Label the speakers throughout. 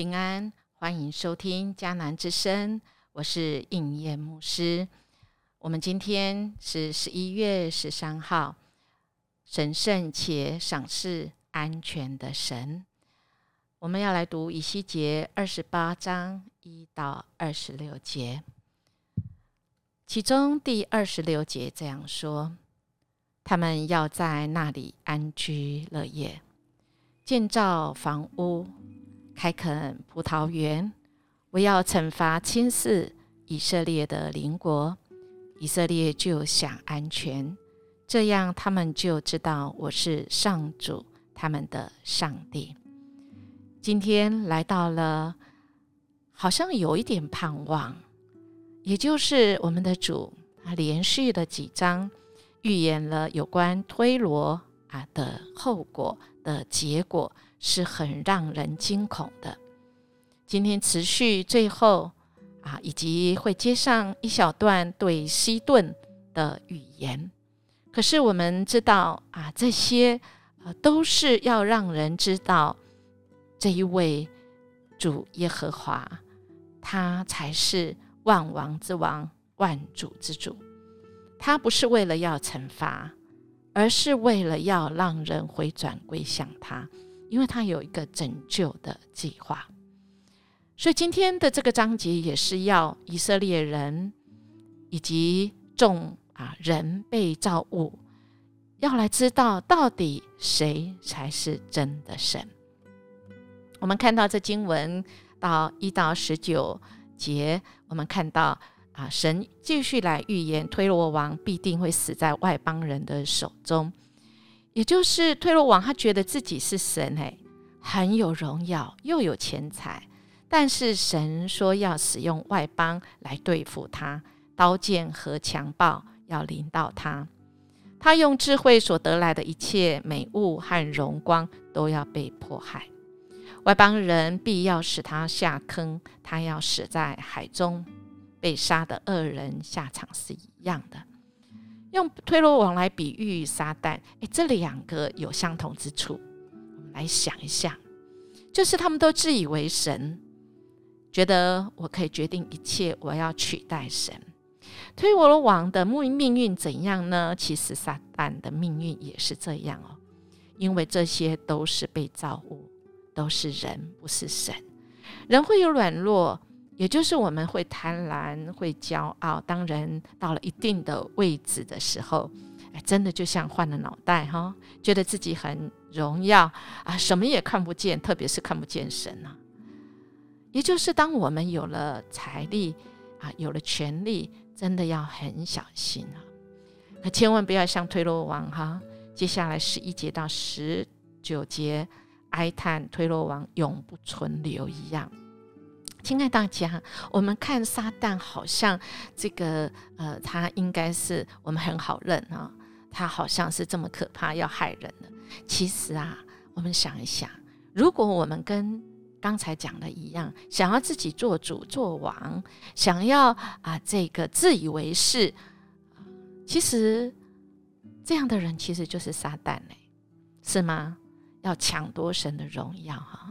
Speaker 1: 平安，欢迎收听迦南之声，我是应验牧师。我们今天是十一月十三号，神圣且赏赐安全的神。我们要来读以西结二十八章一到二十六节，其中第二十六节这样说：他们要在那里安居乐业，建造房屋。开垦葡萄园，我要惩罚轻视以色列的邻国，以色列就想安全，这样他们就知道我是上主，他们的上帝。今天来到了，好像有一点盼望，也就是我们的主，他连续的几章预言了有关推罗啊的后果的结果。是很让人惊恐的。今天持续最后啊，以及会接上一小段对西顿的语言。可是我们知道啊，这些呃都是要让人知道这一位主耶和华，他才是万王之王、万主之主。他不是为了要惩罚，而是为了要让人回转归向他。因为他有一个拯救的计划，所以今天的这个章节也是要以色列人以及众啊人被造物要来知道到底谁才是真的神。我们看到这经文到一到十九节，我们看到啊神继续来预言推罗王必定会死在外邦人的手中。也就是推罗王，他觉得自己是神，哎，很有荣耀，又有钱财，但是神说要使用外邦来对付他，刀剑和强暴要临到他，他用智慧所得来的一切美物和荣光都要被迫害，外邦人必要使他下坑，他要死在海中，被杀的恶人下场是一样的。用推罗王来比喻撒旦，诶，这两个有相同之处。我们来想一下，就是他们都自以为神，觉得我可以决定一切，我要取代神。推罗王的命命运怎样呢？其实撒旦的命运也是这样哦，因为这些都是被造物，都是人，不是神。人会有软弱。也就是我们会贪婪，会骄傲。当人到了一定的位置的时候，哎，真的就像换了脑袋哈，觉得自己很荣耀啊，什么也看不见，特别是看不见神啊。也就是当我们有了财力啊，有了权力，真的要很小心啊，可千万不要像推罗王哈，接下来十一节到十九节哀叹推罗王永不存留一样。亲爱大家，我们看撒旦好像这个呃，他应该是我们很好认啊，他好像是这么可怕要害人的。其实啊，我们想一想，如果我们跟刚才讲的一样，想要自己做主做王，想要啊这个自以为是，其实这样的人其实就是撒旦嘞，是吗？要抢夺神的荣耀哈。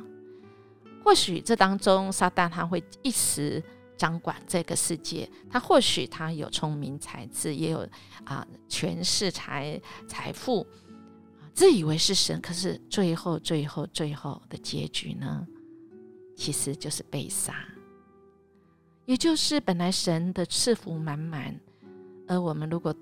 Speaker 1: 或许这当中，撒旦他会一时掌管这个世界，他或许他有聪明才智，也有啊权势财财富，自以为是神，可是最后最后最后的结局呢，其实就是被杀。也就是本来神的赐福满满，而我们如果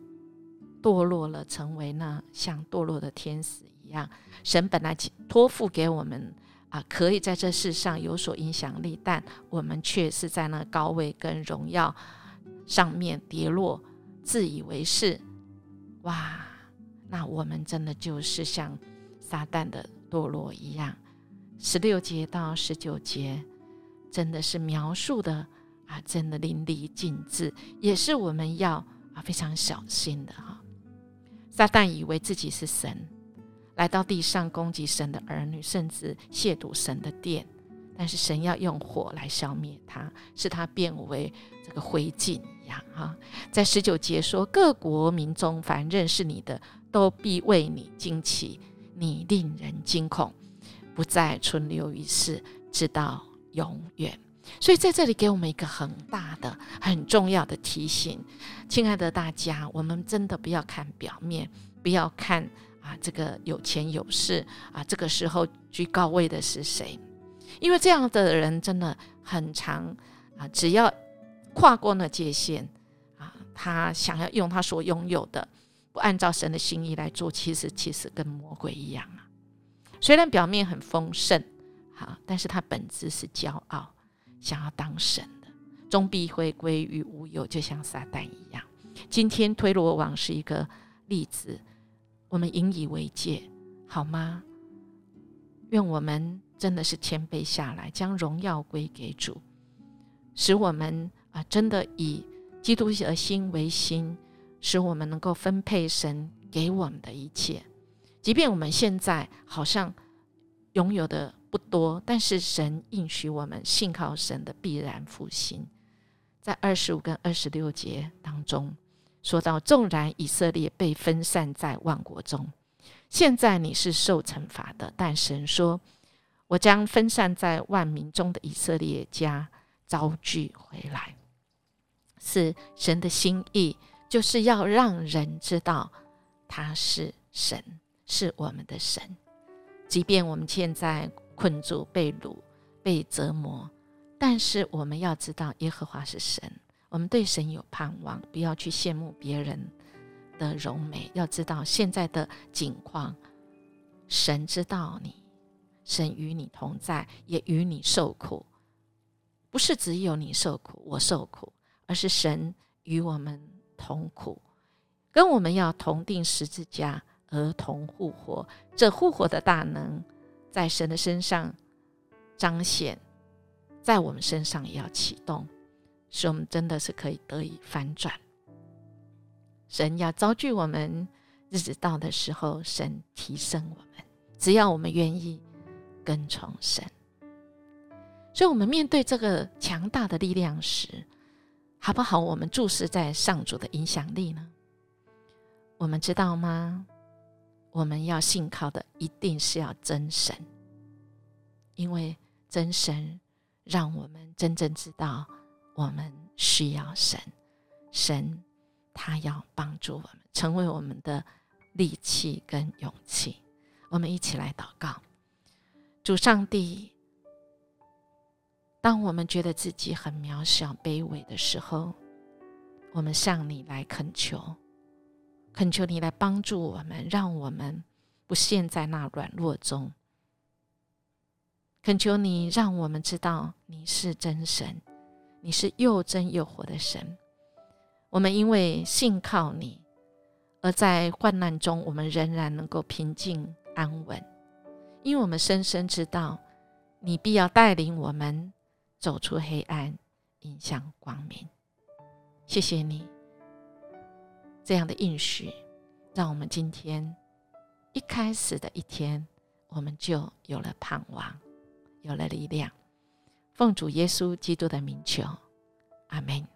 Speaker 1: 堕落了，成为那像堕落的天使一样，神本来托付给我们。啊，可以在这世上有所影响力，但我们却是在那高位跟荣耀上面跌落，自以为是。哇，那我们真的就是像撒旦的堕落一样。十六节到十九节，真的是描述的啊，真的淋漓尽致，也是我们要啊非常小心的哈。撒旦以为自己是神。来到地上攻击神的儿女，甚至亵渎神的殿，但是神要用火来消灭他，使他变为这个灰烬一样。哈，在十九节说，各国民中凡认识你的，都必为你惊奇，你令人惊恐，不再存留于世，直到永远。所以在这里给我们一个很大的、很重要的提醒，亲爱的大家，我们真的不要看表面，不要看啊这个有钱有势啊，这个时候居高位的是谁？因为这样的人真的很长啊，只要跨过那界限啊，他想要用他所拥有的，不按照神的心意来做，其实其实跟魔鬼一样啊。虽然表面很丰盛，好，但是他本质是骄傲。想要当神的，终必会归于无有，就像撒旦一样。今天推罗王是一个例子，我们引以为戒，好吗？愿我们真的是谦卑下来，将荣耀归给主，使我们啊，真的以基督的心为心，使我们能够分配神给我们的一切，即便我们现在好像拥有的。不多，但是神应许我们信靠神的必然复兴。在二十五跟二十六节当中说到，纵然以色列被分散在万国中，现在你是受惩罚的，但神说，我将分散在万民中的以色列家招聚回来。是神的心意，就是要让人知道他是神，是我们的神，即便我们现在。困住、被掳、被折磨，但是我们要知道，耶和华是神，我们对神有盼望，不要去羡慕别人的柔美。要知道现在的境况，神知道你，神与你同在，也与你受苦，不是只有你受苦，我受苦，而是神与我们同苦，跟我们要同定十字架而同复活。这复活的大能。在神的身上彰显，在我们身上也要启动，使我们真的是可以得以翻转。神要遭拒我们，日子到的时候，神提升我们。只要我们愿意跟从神，所以，我们面对这个强大的力量时，好不好？我们注视在上主的影响力呢？我们知道吗？我们要信靠的一定是要真神，因为真神让我们真正知道我们需要神，神他要帮助我们，成为我们的力气跟勇气。我们一起来祷告，主上帝，当我们觉得自己很渺小、卑微的时候，我们向你来恳求。恳求你来帮助我们，让我们不陷在那软弱中。恳求你让我们知道你是真神，你是又真又活的神。我们因为信靠你，而在患难中，我们仍然能够平静安稳，因为我们深深知道你必要带领我们走出黑暗，迎向光明。谢谢你。这样的应许，让我们今天一开始的一天，我们就有了盼望，有了力量。奉主耶稣基督的名求，阿门。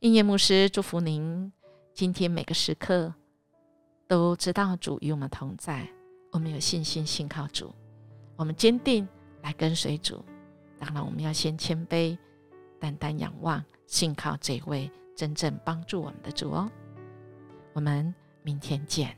Speaker 1: 应验牧师祝福您，今天每个时刻都知道主与我们同在，我们有信心信靠主，我们坚定来跟随主。当然，我们要先谦卑，单单仰望，信靠这位真正帮助我们的主哦。我们明天见。